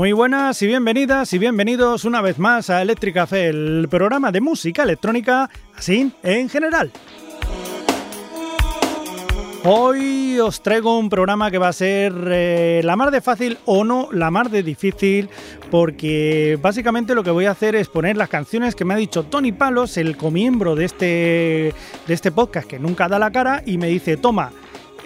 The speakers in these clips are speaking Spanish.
Muy buenas y bienvenidas y bienvenidos una vez más a Electric Café, el programa de música electrónica, así en general. Hoy os traigo un programa que va a ser eh, la más de fácil o no la más de difícil, porque básicamente lo que voy a hacer es poner las canciones que me ha dicho Tony Palos, el comiembro de este, de este podcast que nunca da la cara, y me dice, toma,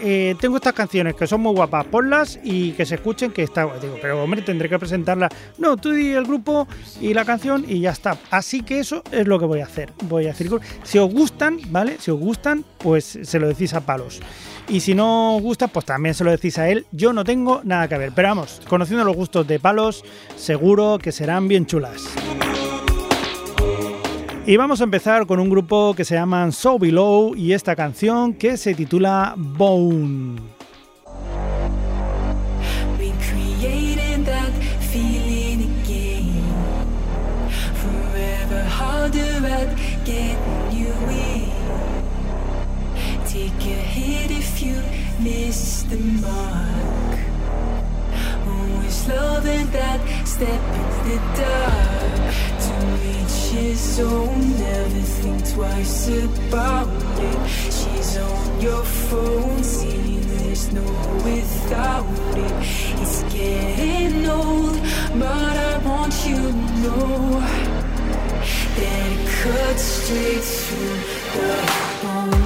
eh, tengo estas canciones que son muy guapas, ponlas y que se escuchen que está Digo, pero hombre, tendré que presentarlas. No, tú di el grupo y la canción y ya está. Así que eso es lo que voy a hacer. Voy a decir, si os gustan, ¿vale? Si os gustan, pues se lo decís a palos. Y si no os gusta, pues también se lo decís a él. Yo no tengo nada que ver. Pero vamos, conociendo los gustos de palos, seguro que serán bien chulas. Y vamos a empezar con un grupo que se llaman So Below y esta canción que se titula Bone. Take a hit if you miss the mark. Always loving that step in the dark. His own. Never think twice about it. She's on your phone, seeing there's no without it. It's getting old, but I want you to know that it cuts straight through the bone.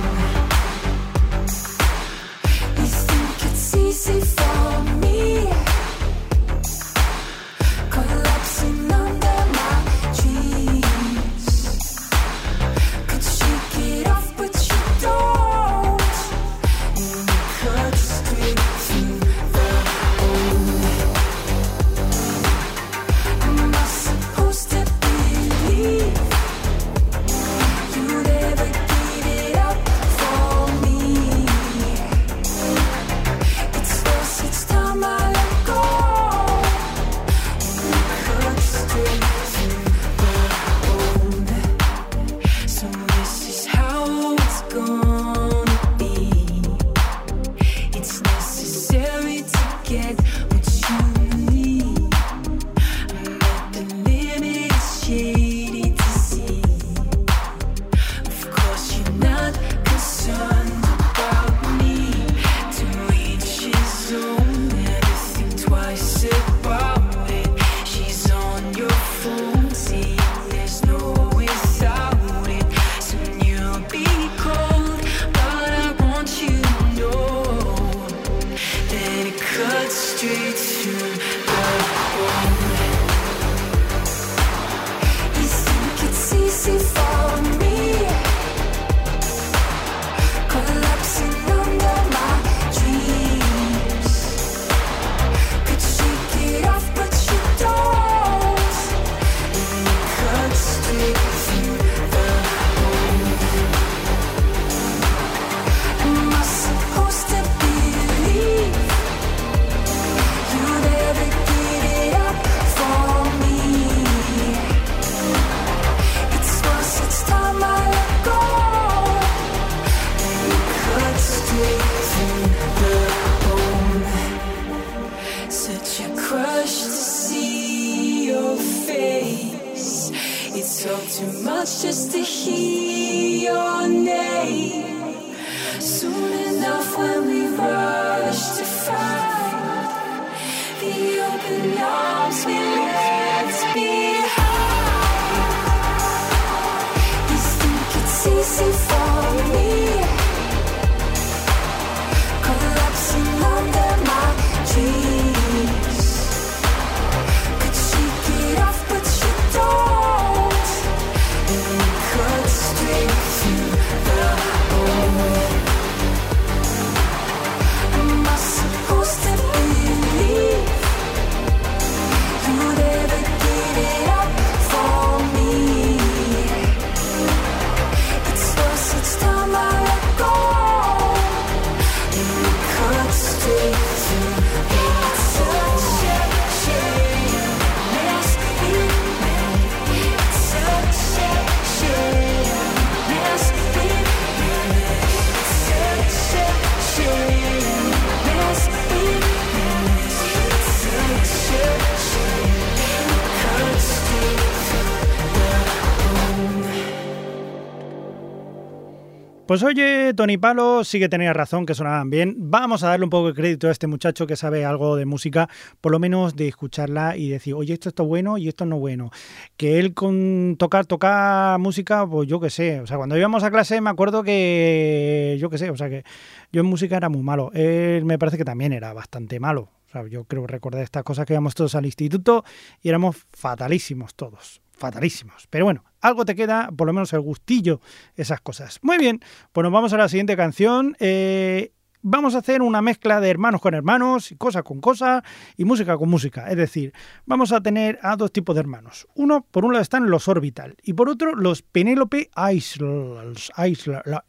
Pues oye, Tony Palo sí que tenía razón, que sonaban bien. Vamos a darle un poco de crédito a este muchacho que sabe algo de música, por lo menos de escucharla y decir, oye, esto está bueno y esto no bueno. Que él con tocar, tocar música, pues yo qué sé. O sea, cuando íbamos a clase me acuerdo que, yo qué sé, o sea, que yo en música era muy malo. Él me parece que también era bastante malo. O sea, yo creo recordar estas cosas que íbamos todos al instituto y éramos fatalísimos todos fatalísimos. Pero bueno, algo te queda, por lo menos el gustillo, esas cosas. Muy bien, pues nos vamos a la siguiente canción. Eh, vamos a hacer una mezcla de hermanos con hermanos, y cosa con cosa y música con música. Es decir, vamos a tener a dos tipos de hermanos. Uno, por un lado están los Orbital y por otro los Penélope Islas,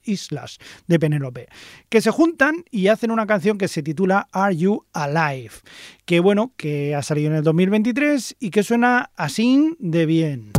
islas de Penélope, que se juntan y hacen una canción que se titula Are You Alive? Que bueno, que ha salido en el 2023 y que suena así de bien.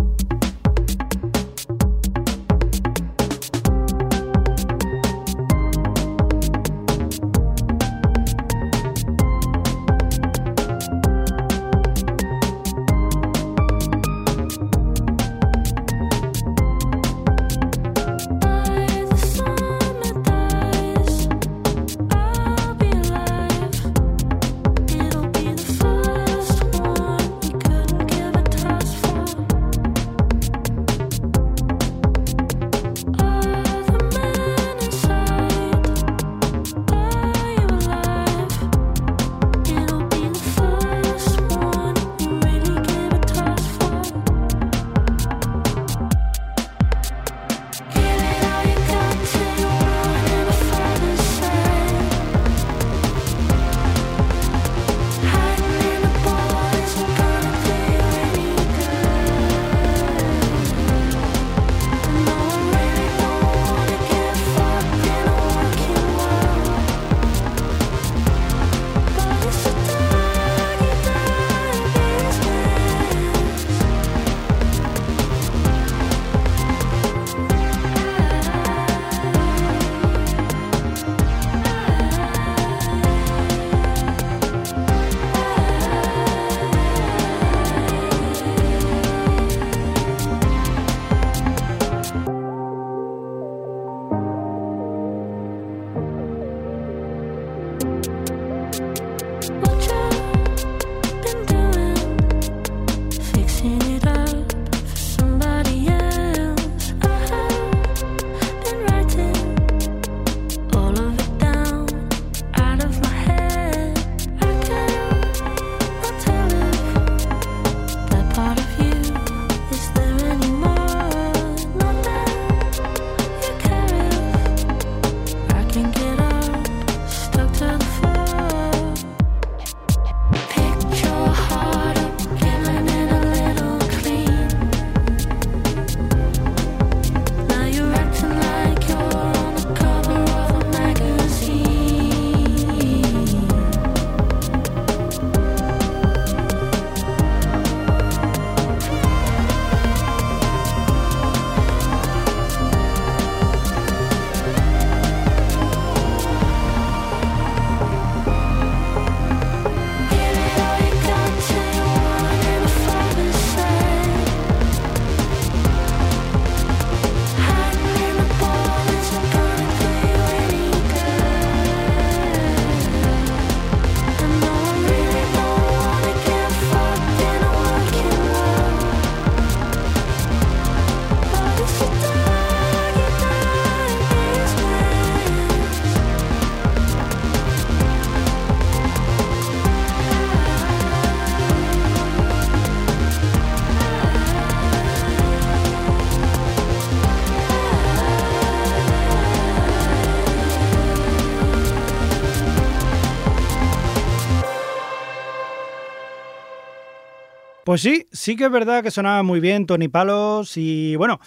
Pues sí, sí que es verdad que sonaba muy bien Tony Palos y bueno,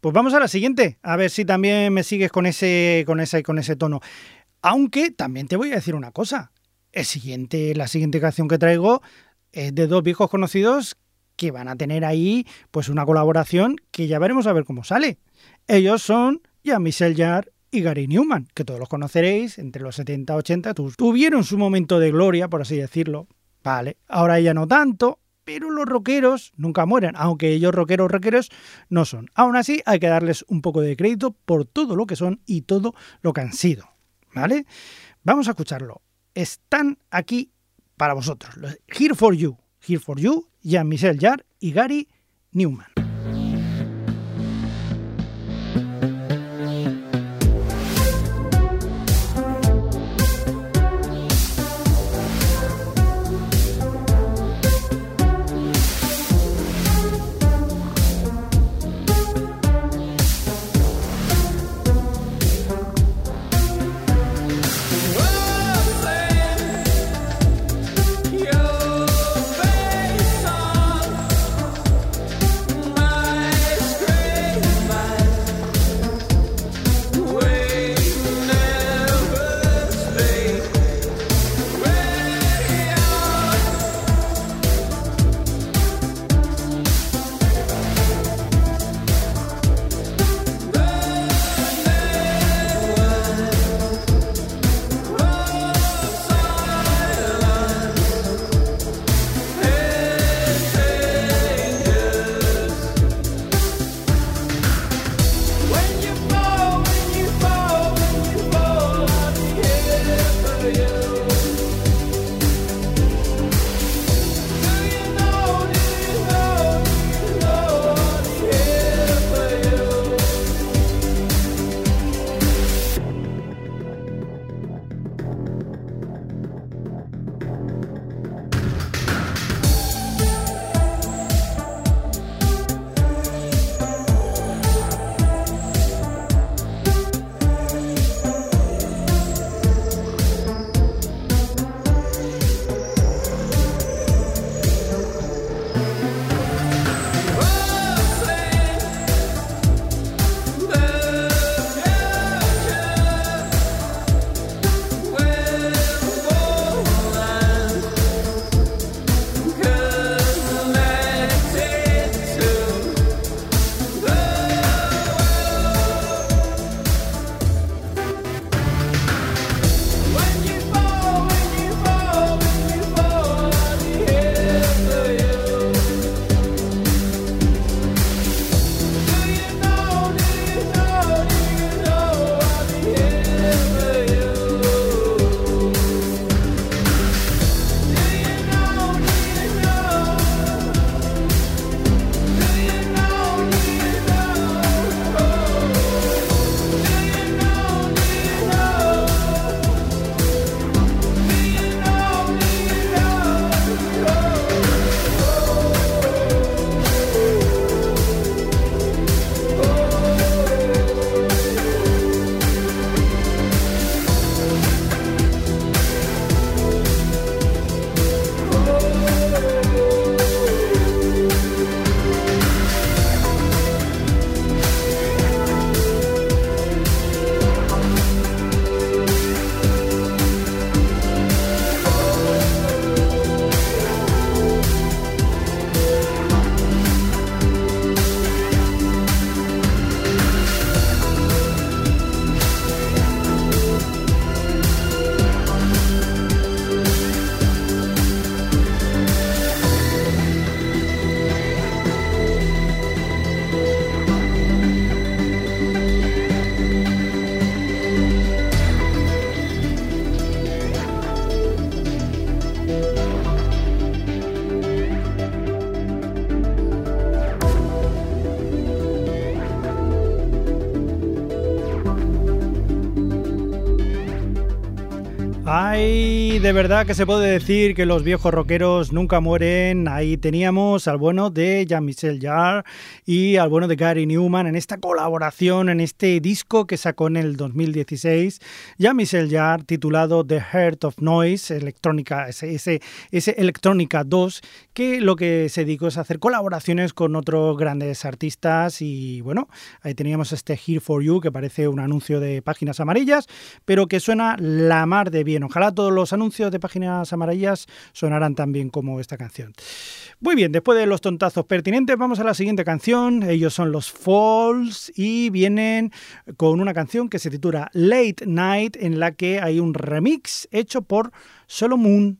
pues vamos a la siguiente, a ver si también me sigues con ese, con ese, con ese tono. Aunque también te voy a decir una cosa, el siguiente, la siguiente canción que traigo es de dos viejos conocidos que van a tener ahí pues una colaboración que ya veremos a ver cómo sale. Ellos son Jean-Michel Jarre y Gary Newman, que todos los conoceréis, entre los 70 y 80 tuvieron su momento de gloria, por así decirlo. Vale, ahora ya no tanto, pero los rockeros nunca mueren, aunque ellos rockeros rockeros no son. Aún así, hay que darles un poco de crédito por todo lo que son y todo lo que han sido. ¿Vale? Vamos a escucharlo. Están aquí para vosotros. Here for You. Here for You, Jean-Michel Jarre y Gary Newman. De verdad que se puede decir que los viejos rockeros nunca mueren. Ahí teníamos al bueno de Jean-Michel Jarre y al bueno de Gary Newman en esta colaboración, en este disco que sacó en el 2016. Jean-Michel Jarre titulado The Heart of Noise, electrónica, ese, ese, Electrónica 2, que lo que se dedicó es hacer colaboraciones con otros grandes artistas y bueno, ahí teníamos este Here for You que parece un anuncio de páginas amarillas, pero que suena la mar de bien. Ojalá todos los anuncios de páginas amarillas sonarán tan bien como esta canción. Muy bien, después de los tontazos pertinentes, vamos a la siguiente canción. Ellos son los Falls y vienen con una canción que se titula Late Night, en la que hay un remix hecho por Solo Moon.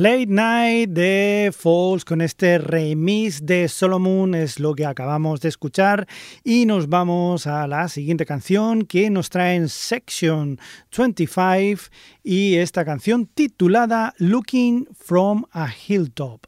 Late Night de Falls con este remix de Solomon es lo que acabamos de escuchar y nos vamos a la siguiente canción que nos trae en Section 25 y esta canción titulada Looking from a Hilltop.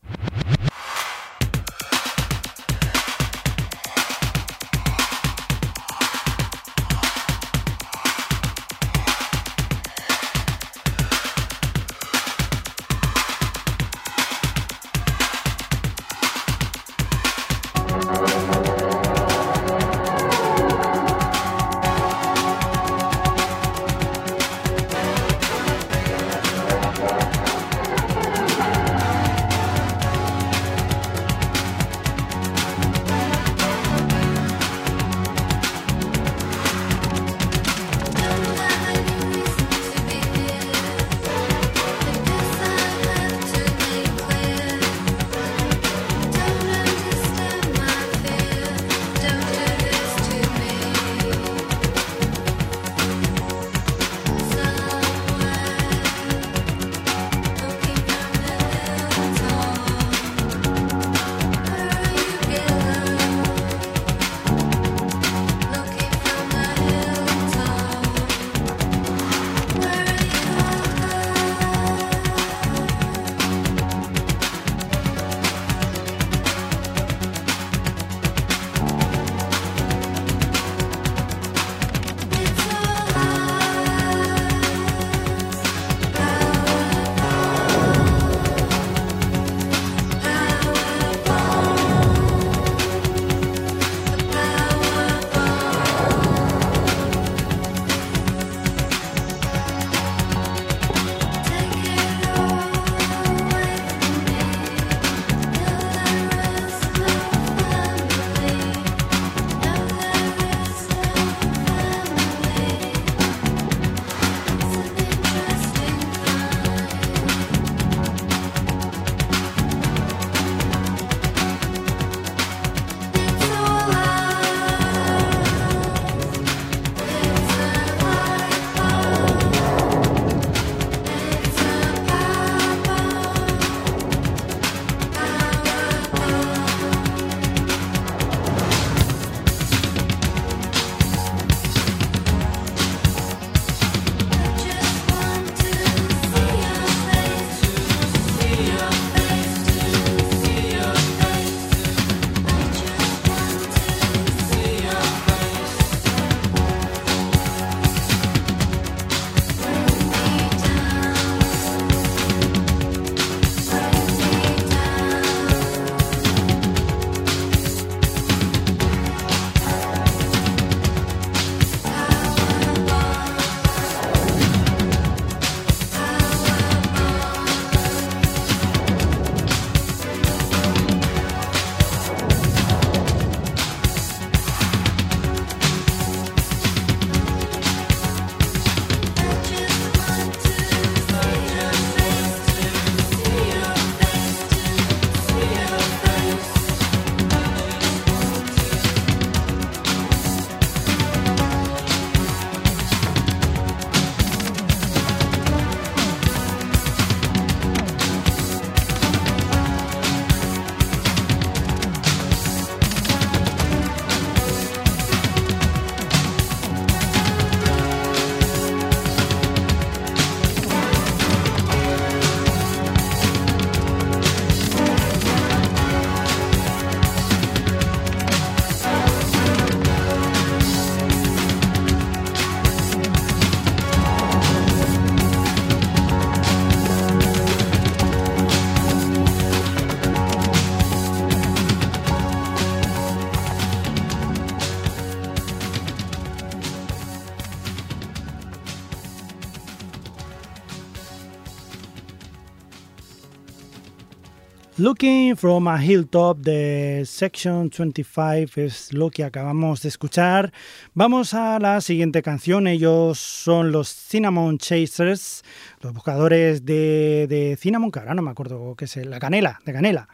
Looking from a Hilltop de Section 25 es lo que acabamos de escuchar. Vamos a la siguiente canción. Ellos son los Cinnamon Chasers, los buscadores de, de Cinnamon, que ahora no me acuerdo qué es, la canela, de canela.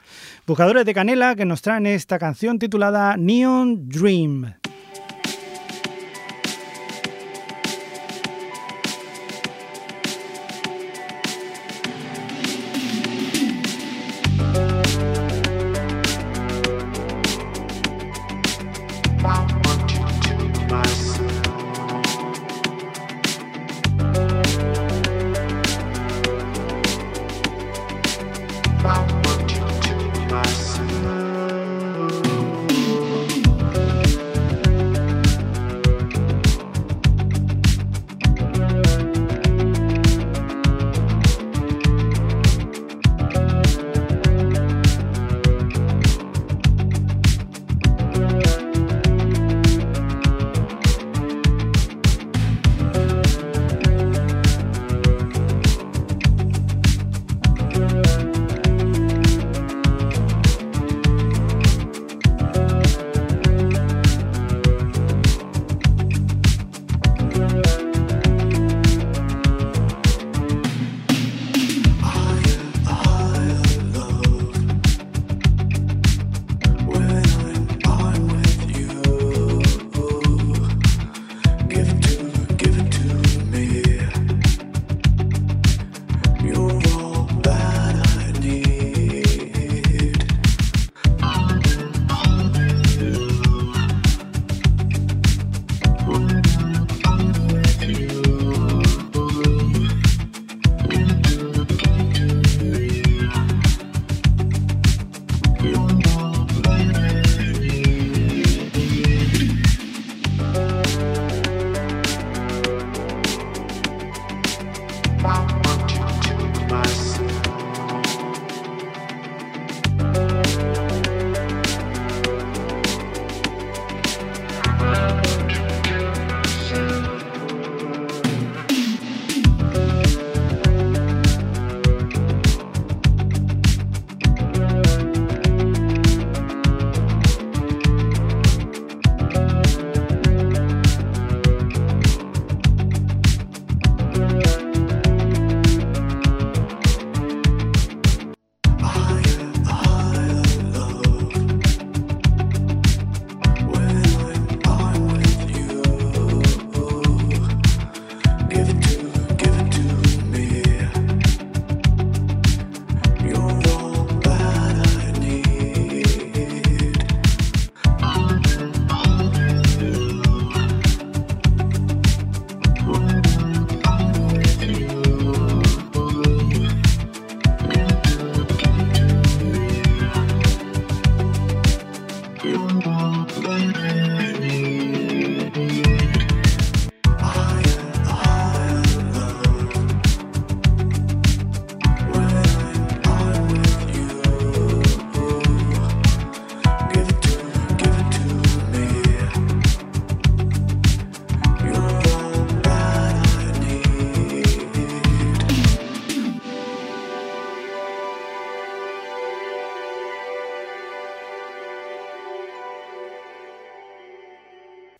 Buscadores de canela que nos traen esta canción titulada Neon Dream.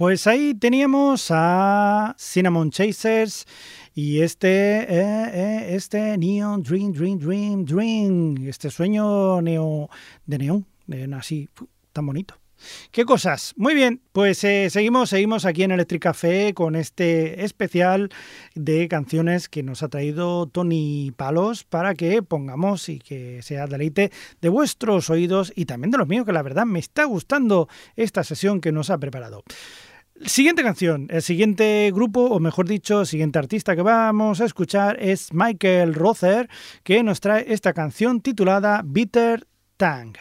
Pues ahí teníamos a Cinnamon Chasers y este, eh, eh, este Neon Dream, Dream, Dream, Dream, este sueño neo, de neón, así, tan bonito. ¿Qué cosas? Muy bien, pues eh, seguimos, seguimos aquí en Electric Café con este especial de canciones que nos ha traído Tony Palos para que pongamos y que sea deleite de vuestros oídos y también de los míos, que la verdad me está gustando esta sesión que nos ha preparado. Siguiente canción, el siguiente grupo, o mejor dicho, el siguiente artista que vamos a escuchar es Michael Rother, que nos trae esta canción titulada Bitter Tang.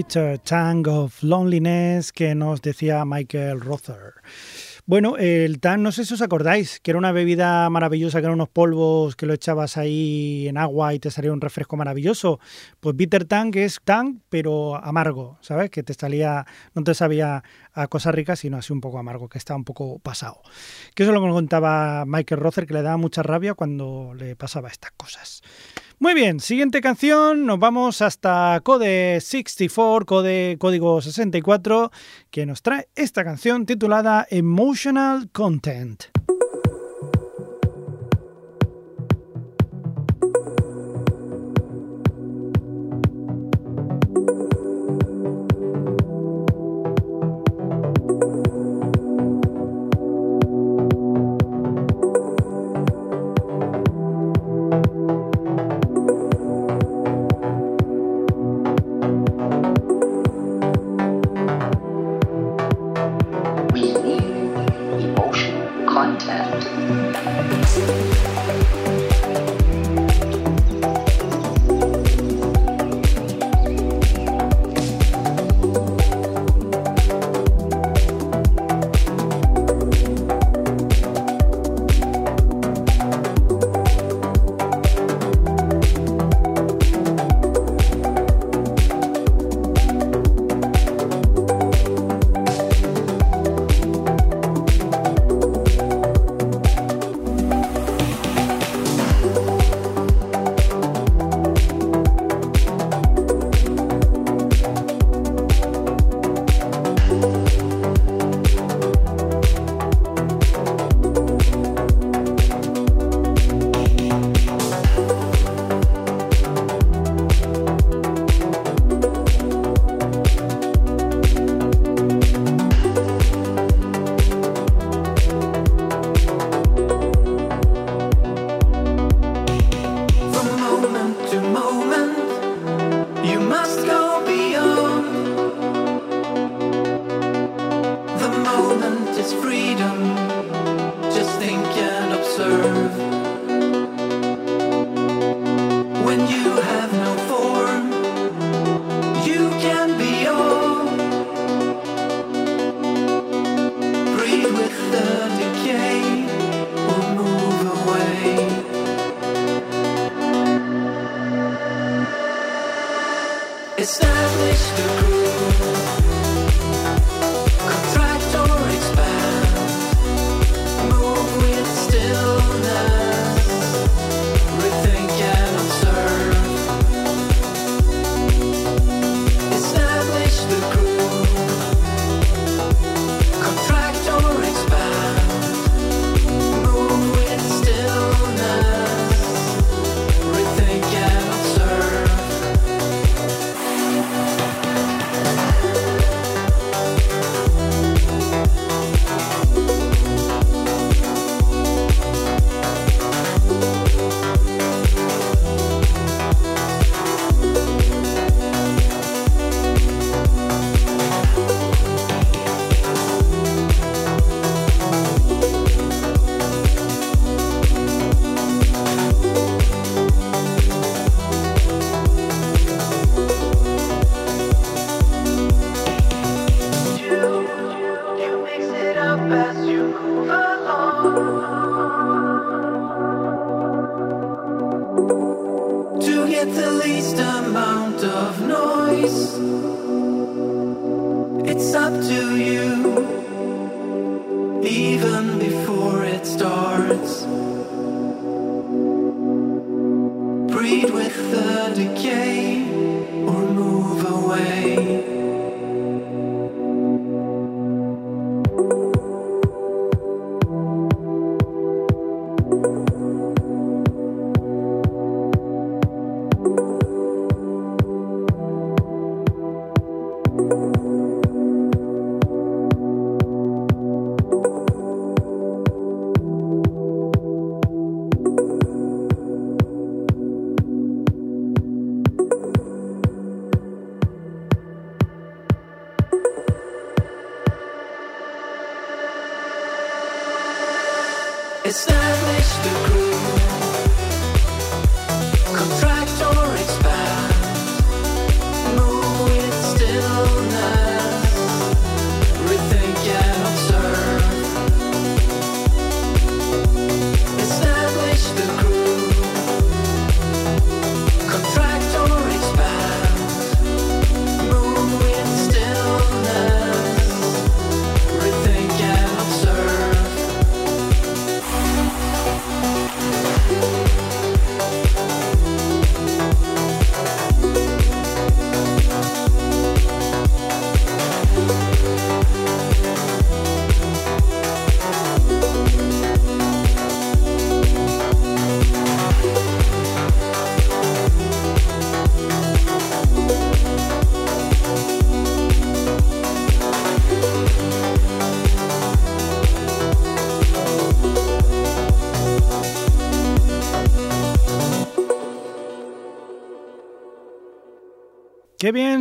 Bitter Tang of Loneliness que nos decía Michael Rother. Bueno, el tan, no sé si os acordáis, que era una bebida maravillosa, que eran unos polvos que lo echabas ahí en agua y te salía un refresco maravilloso. Pues Bitter Tang es tan, pero amargo, ¿sabes? Que te salía, no te sabía a cosas ricas, sino así un poco amargo, que está un poco pasado. Que eso es lo contaba Michael Rother, que le daba mucha rabia cuando le pasaba estas cosas. Muy bien, siguiente canción, nos vamos hasta Code 64, Code Código 64, que nos trae esta canción titulada Emotional Content.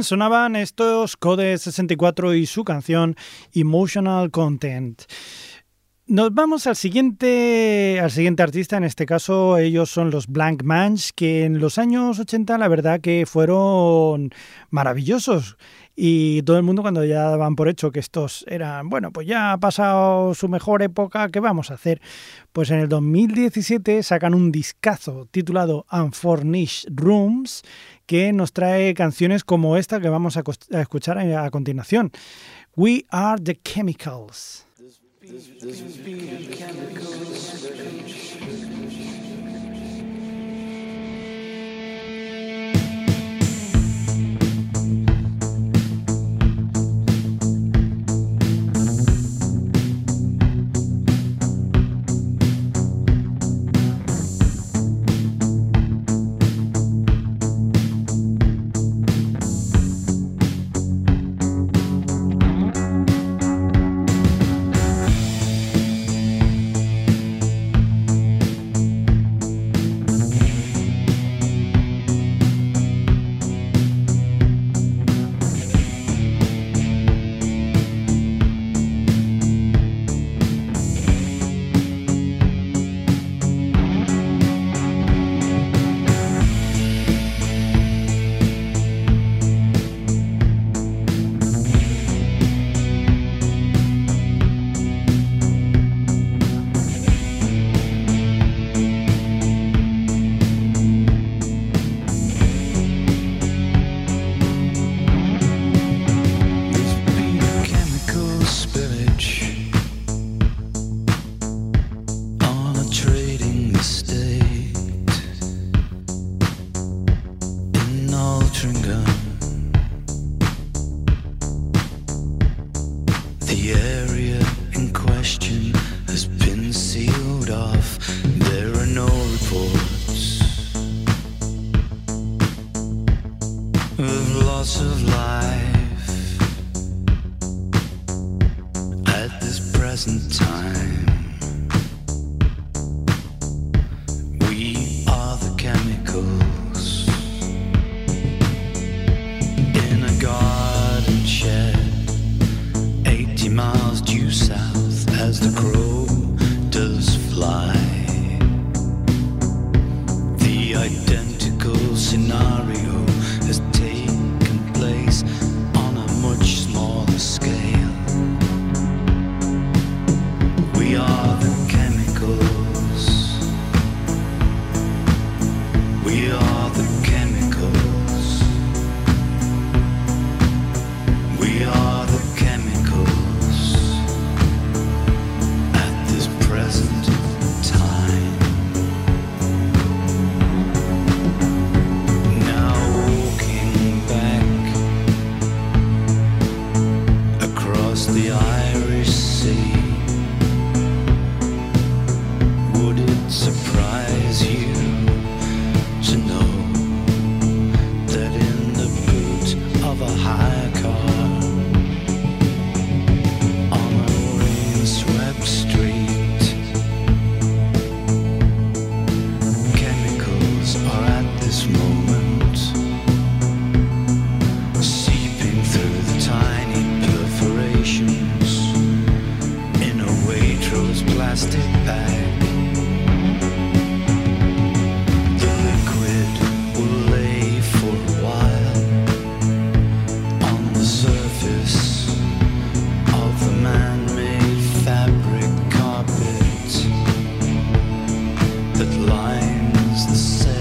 Sonaban estos Code 64 y su canción Emotional Content. Nos vamos al siguiente, al siguiente artista, en este caso ellos son los Blank Manch, que en los años 80 la verdad que fueron maravillosos. Y todo el mundo cuando ya daban por hecho que estos eran, bueno, pues ya ha pasado su mejor época, ¿qué vamos a hacer? Pues en el 2017 sacan un discazo titulado Unfurnished Rooms que nos trae canciones como esta que vamos a, escuchar a, continuación. We are the chemicals. miles due south as the crow does fly. that lines the sand.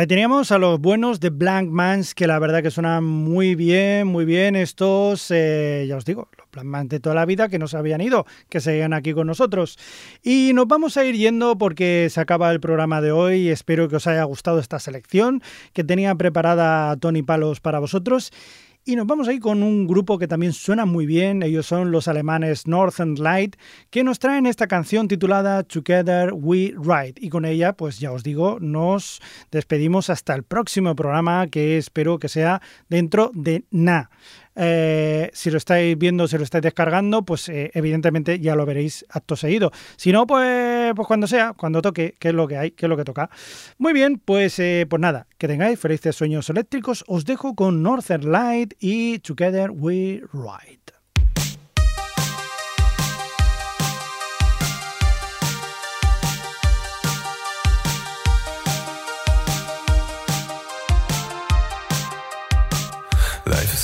Ahí teníamos a los buenos de Blank Mans, que la verdad que suenan muy bien, muy bien. Estos, eh, ya os digo, los Blank Mans de toda la vida que no se habían ido, que seguían aquí con nosotros. Y nos vamos a ir yendo porque se acaba el programa de hoy. Espero que os haya gustado esta selección que tenía preparada Tony Palos para vosotros. Y nos vamos ahí con un grupo que también suena muy bien, ellos son los alemanes Northern Light, que nos traen esta canción titulada Together We Ride. Y con ella, pues ya os digo, nos despedimos hasta el próximo programa que espero que sea dentro de na. Eh, si lo estáis viendo, si lo estáis descargando, pues eh, evidentemente ya lo veréis acto seguido. Si no, pues, pues cuando sea, cuando toque, que es lo que hay, que es lo que toca. Muy bien, pues, eh, pues nada, que tengáis felices sueños eléctricos. Os dejo con Northern Light y Together We Ride.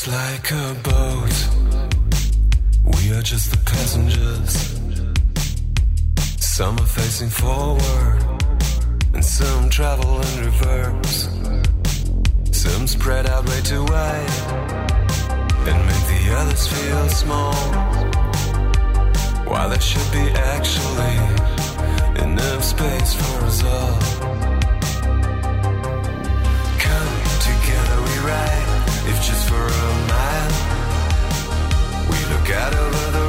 Like a boat. We are just the passengers. Some are facing forward, and some travel in reverse. Some spread out way too wide and make the others feel small. While there should be actually enough space for us all. If just for a mile. We look out over the